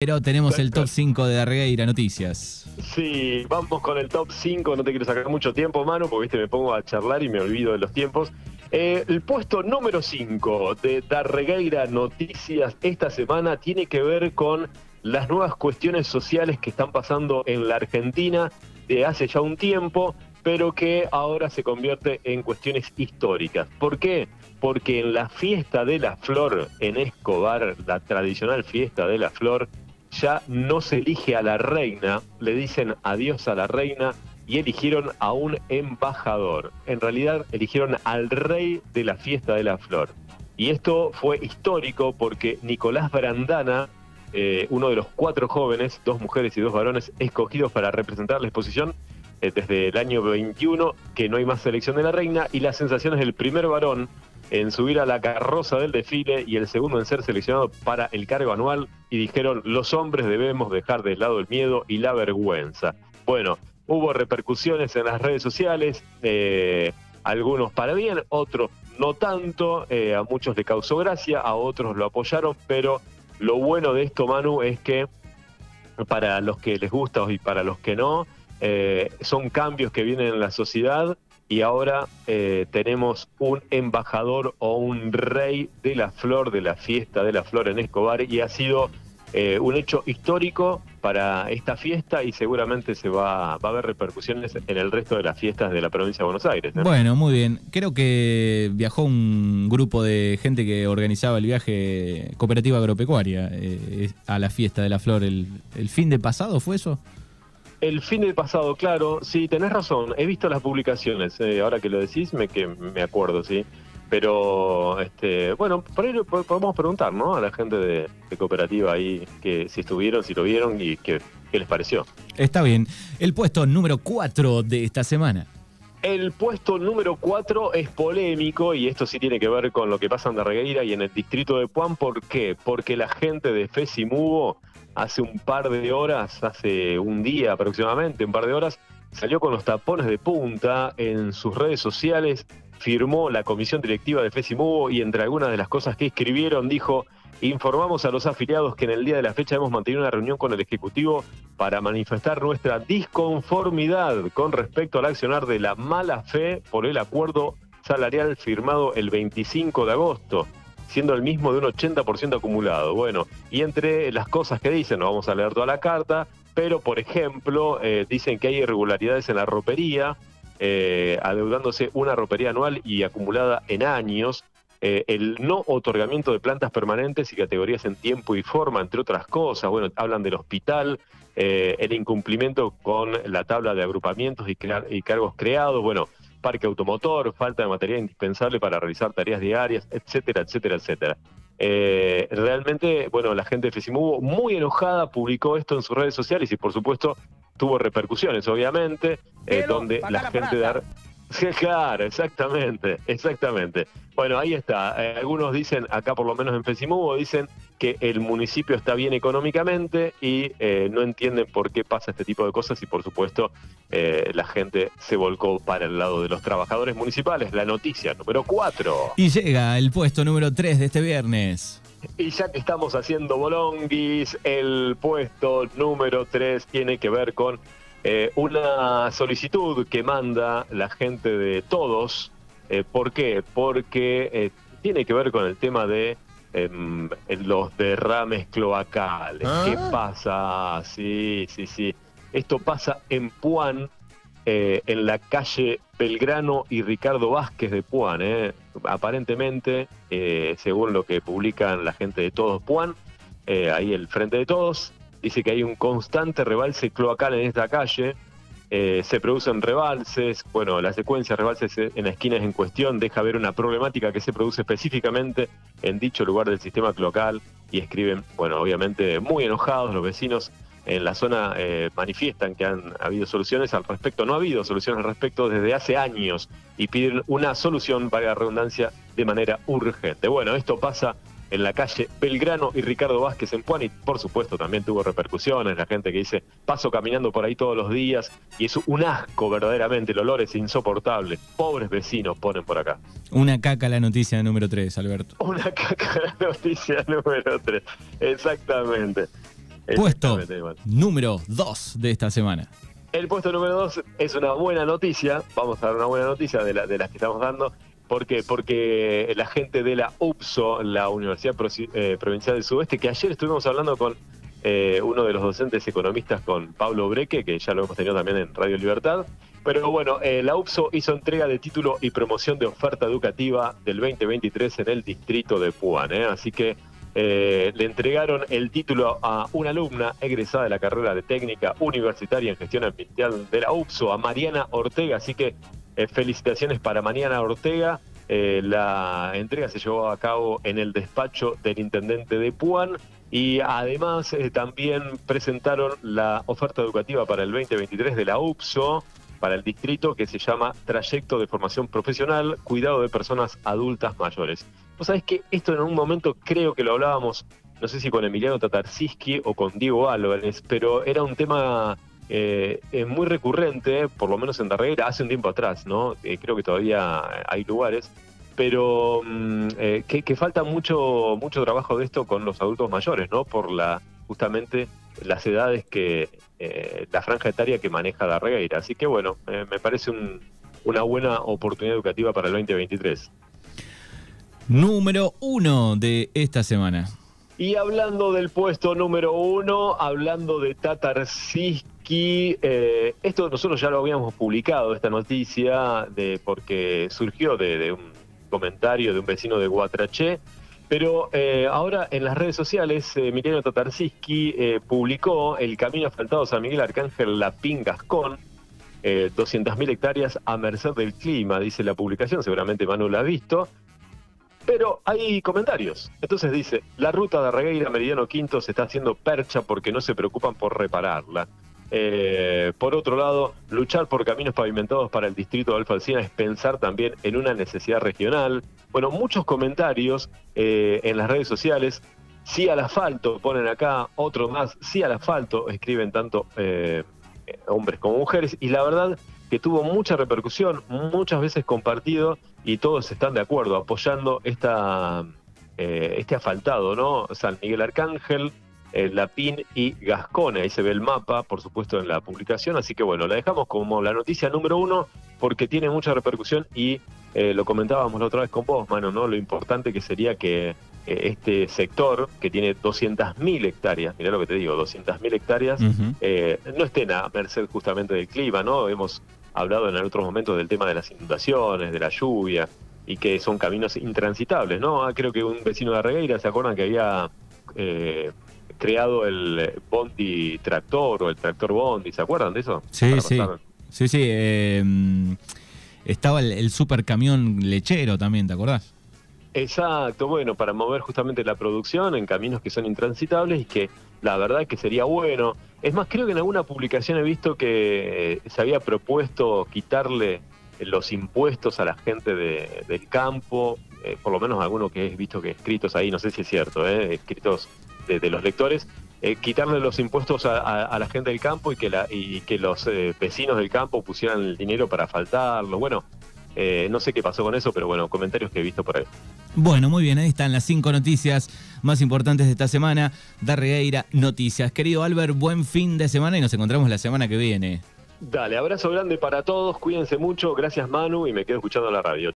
Pero tenemos el top 5 de Darregueira Noticias. Sí, vamos con el top 5, no te quiero sacar mucho tiempo, mano, porque viste, me pongo a charlar y me olvido de los tiempos. Eh, el puesto número 5 de Darregueira Noticias esta semana tiene que ver con las nuevas cuestiones sociales que están pasando en la Argentina de hace ya un tiempo, pero que ahora se convierte en cuestiones históricas. ¿Por qué? Porque en la fiesta de la flor en Escobar, la tradicional fiesta de la flor, ya no se elige a la reina, le dicen adiós a la reina y eligieron a un embajador. En realidad eligieron al rey de la fiesta de la flor. Y esto fue histórico porque Nicolás Brandana, eh, uno de los cuatro jóvenes, dos mujeres y dos varones, escogidos para representar la exposición eh, desde el año 21, que no hay más selección de la reina, y las sensaciones del primer varón en subir a la carroza del desfile y el segundo en ser seleccionado para el cargo anual y dijeron los hombres debemos dejar de lado el miedo y la vergüenza. Bueno, hubo repercusiones en las redes sociales, eh, algunos para bien, otros no tanto, eh, a muchos le causó gracia, a otros lo apoyaron, pero lo bueno de esto, Manu, es que para los que les gusta y para los que no, eh, son cambios que vienen en la sociedad y ahora eh, tenemos un embajador o un rey de la flor, de la fiesta de la flor en Escobar, y ha sido eh, un hecho histórico para esta fiesta y seguramente se va, a haber repercusiones en el resto de las fiestas de la provincia de Buenos Aires. Bueno, muy bien. Creo que viajó un grupo de gente que organizaba el viaje cooperativa agropecuaria eh, a la fiesta de la flor el fin de pasado, ¿fue eso? El fin del pasado, claro, sí, tenés razón. He visto las publicaciones, eh, ahora que lo decís, me, que me acuerdo, sí. Pero, este, bueno, por ahí podemos preguntar, ¿no? A la gente de, cooperativa ahí, que si estuvieron, si lo vieron y qué, qué les pareció. Está bien. El puesto número 4 de esta semana. El puesto número 4 es polémico y esto sí tiene que ver con lo que pasa en Darregueira y en el distrito de Puan. ¿Por qué? Porque la gente de Fesimugo hace un par de horas, hace un día aproximadamente, un par de horas, salió con los tapones de punta en sus redes sociales, firmó la comisión directiva de FESIMUBO y entre algunas de las cosas que escribieron dijo, informamos a los afiliados que en el día de la fecha hemos mantenido una reunión con el Ejecutivo para manifestar nuestra disconformidad con respecto al accionar de la mala fe por el acuerdo salarial firmado el 25 de agosto siendo el mismo de un 80% acumulado. Bueno, y entre las cosas que dicen, no vamos a leer toda la carta, pero por ejemplo, eh, dicen que hay irregularidades en la ropería, eh, adeudándose una ropería anual y acumulada en años, eh, el no otorgamiento de plantas permanentes y categorías en tiempo y forma, entre otras cosas. Bueno, hablan del hospital, el incumplimiento con la tabla de agrupamientos y, y cargos creados. Bueno, parque automotor, falta de material indispensable para realizar tareas diarias, etcétera, etcétera, etcétera. Eh, realmente, bueno, la gente de FESIMUBO muy enojada publicó esto en sus redes sociales y por supuesto tuvo repercusiones, obviamente, eh, donde la gente de... Claro, exactamente, exactamente. Bueno, ahí está. Eh, algunos dicen, acá por lo menos en Fesimubo, dicen que el municipio está bien económicamente y eh, no entienden por qué pasa este tipo de cosas y por supuesto eh, la gente se volcó para el lado de los trabajadores municipales. La noticia número 4. Y llega el puesto número 3 de este viernes. Y ya que estamos haciendo bolonguis, el puesto número 3 tiene que ver con eh, una solicitud que manda la gente de todos. Eh, ¿Por qué? Porque eh, tiene que ver con el tema de em, los derrames cloacales. ¿Qué ah. pasa? Sí, sí, sí. Esto pasa en Puan, en la calle Belgrano y Ricardo Vázquez de Puan. Aparentemente, según lo que publican la gente de todos Puan, ahí el frente de todos, dice que hay un constante rebalse cloacal en esta calle, eh, se producen rebalses, bueno, la secuencia de rebalses en las esquinas en cuestión deja ver una problemática que se produce específicamente en dicho lugar del sistema cloacal y escriben, bueno, obviamente muy enojados los vecinos en la zona eh, manifiestan que han habido soluciones al respecto, no ha habido soluciones al respecto desde hace años y piden una solución, para la redundancia, de manera urgente. Bueno, esto pasa en la calle Belgrano y Ricardo Vázquez en Puan y por supuesto también tuvo repercusiones, la gente que dice paso caminando por ahí todos los días y es un asco verdaderamente, el olor es insoportable, pobres vecinos ponen por acá. Una caca la noticia número 3, Alberto. Una caca la noticia número 3, exactamente. Puesto número 2 de esta semana. El puesto número 2 es una buena noticia, vamos a dar una buena noticia de, de las que estamos dando. ¿Por qué? Porque la gente de la UPSO, la Universidad eh, Provincial del Sudeste, que ayer estuvimos hablando con eh, uno de los docentes economistas, con Pablo Breque, que ya lo hemos tenido también en Radio Libertad. Pero bueno, eh, la UPSO hizo entrega de título y promoción de oferta educativa del 2023 en el distrito de Puan. Así que le entregaron el título a una alumna egresada de la carrera de técnica universitaria en gestión ambiental de la UPSO, a Mariana Ortega. Así que eh, felicitaciones para Mariana Ortega. Eh, la entrega se llevó a cabo en el despacho del intendente de Puan y además eh, también presentaron la oferta educativa para el 2023 de la UPSO para el distrito que se llama Trayecto de Formación Profesional, Cuidado de Personas Adultas Mayores. Vos sabés que esto en un momento creo que lo hablábamos, no sé si con Emiliano Tatarsiski o con Diego Álvarez, pero era un tema eh, es muy recurrente, por lo menos en Darreguera, hace un tiempo atrás, ¿no? Eh, creo que todavía hay lugares, pero mm, eh, que, falta mucho, mucho trabajo de esto con los adultos mayores, ¿no? Por la justamente las edades que, la franja etaria que maneja Darregueira. Así que bueno, me parece una buena oportunidad educativa para el 2023. Número uno de esta semana. Y hablando del puesto número uno, hablando de Tatar eh, esto nosotros ya lo habíamos publicado, esta noticia, de porque surgió de, un comentario de un vecino de Guatraché, pero eh, ahora en las redes sociales, eh, Tatarsiski eh, publicó el camino asfaltado San Miguel Arcángel Lapín Gascón, 200.000 hectáreas a merced del clima, dice la publicación, seguramente Manu la ha visto. Pero hay comentarios. Entonces dice, la ruta de Regueira Meridiano Quinto se está haciendo percha porque no se preocupan por repararla. Eh, por otro lado, luchar por caminos pavimentados para el distrito de Alfonsina es pensar también en una necesidad regional. Bueno, muchos comentarios eh, en las redes sociales. Sí al asfalto, ponen acá, otro más, sí al asfalto, escriben tanto eh, hombres como mujeres. Y la verdad que tuvo mucha repercusión, muchas veces compartido y todos están de acuerdo apoyando este asfaltado, ¿no? San Miguel Arcángel, eh, Lapín y Gascone. Ahí se ve el mapa, por supuesto, en la publicación. Así que bueno, la dejamos como la noticia número uno porque tiene mucha repercusión y eh, lo comentábamos la otra vez con vos, mano, ¿no? Lo importante que sería que este sector, que tiene 200.000 hectáreas, mirá lo que te digo, 200.000 hectáreas, no estén a merced justamente del clima, ¿no? Hemos hablado en otros momentos del tema de las inundaciones, de la lluvia, y que son caminos intransitables, ¿no? Ah, creo que un vecino de Arregueira, ¿se acuerdan que había eh, creado el Bondi Tractor o el Tractor Bondi? ¿Se acuerdan de eso? Sí, sí. Sí, sí. Em, estaba el, el super camión lechero también, ¿te acordás? Exacto, bueno, para mover justamente la producción en caminos que son intransitables y que la verdad que sería bueno. Es más, creo que en alguna publicación he visto que eh, se había propuesto quitarle los impuestos a la gente del campo, eh, por lo menos algunos que he visto que escritos ahí, no sé si es cierto, eh, escritos de, los lectores, quitarle los impuestos a, la gente del campo y que, la, y que los vecinos del campo pusieran el dinero para faltarlo. Bueno, eh, no sé qué pasó con eso, pero bueno, comentarios que he visto por ahí. Bueno, muy bien, ahí están las cinco noticias más importantes de esta semana. Darregueira Noticias. Querido Albert, buen fin de semana y nos encontramos la semana que viene. Dale, abrazo grande para todos, cuídense mucho, gracias Manu y me quedo escuchando la radio.